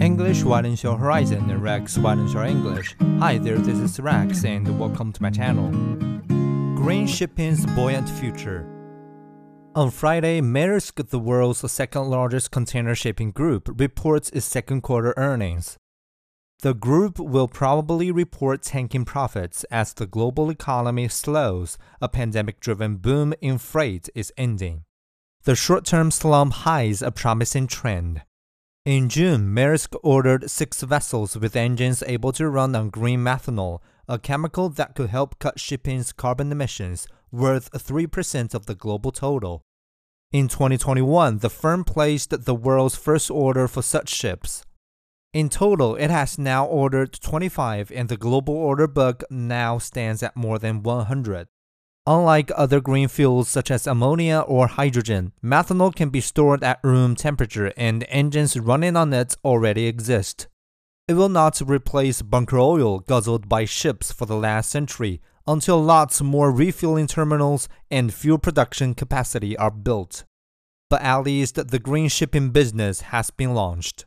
English widens your horizon and Rex widens your English. Hi there, this is Rex and welcome to my channel. Green shipping's buoyant future. On Friday, Maersk, the world's second largest container shipping group, reports its second quarter earnings. The group will probably report tanking profits as the global economy slows, a pandemic driven boom in freight is ending. The short term slump hides a promising trend. In June, Maersk ordered six vessels with engines able to run on green methanol, a chemical that could help cut shipping's carbon emissions, worth 3% of the global total. In 2021, the firm placed the world's first order for such ships. In total, it has now ordered 25, and the global order book now stands at more than 100. Unlike other green fuels such as ammonia or hydrogen, methanol can be stored at room temperature and engines running on it already exist. It will not replace bunker oil guzzled by ships for the last century until lots more refueling terminals and fuel production capacity are built. But at least the green shipping business has been launched.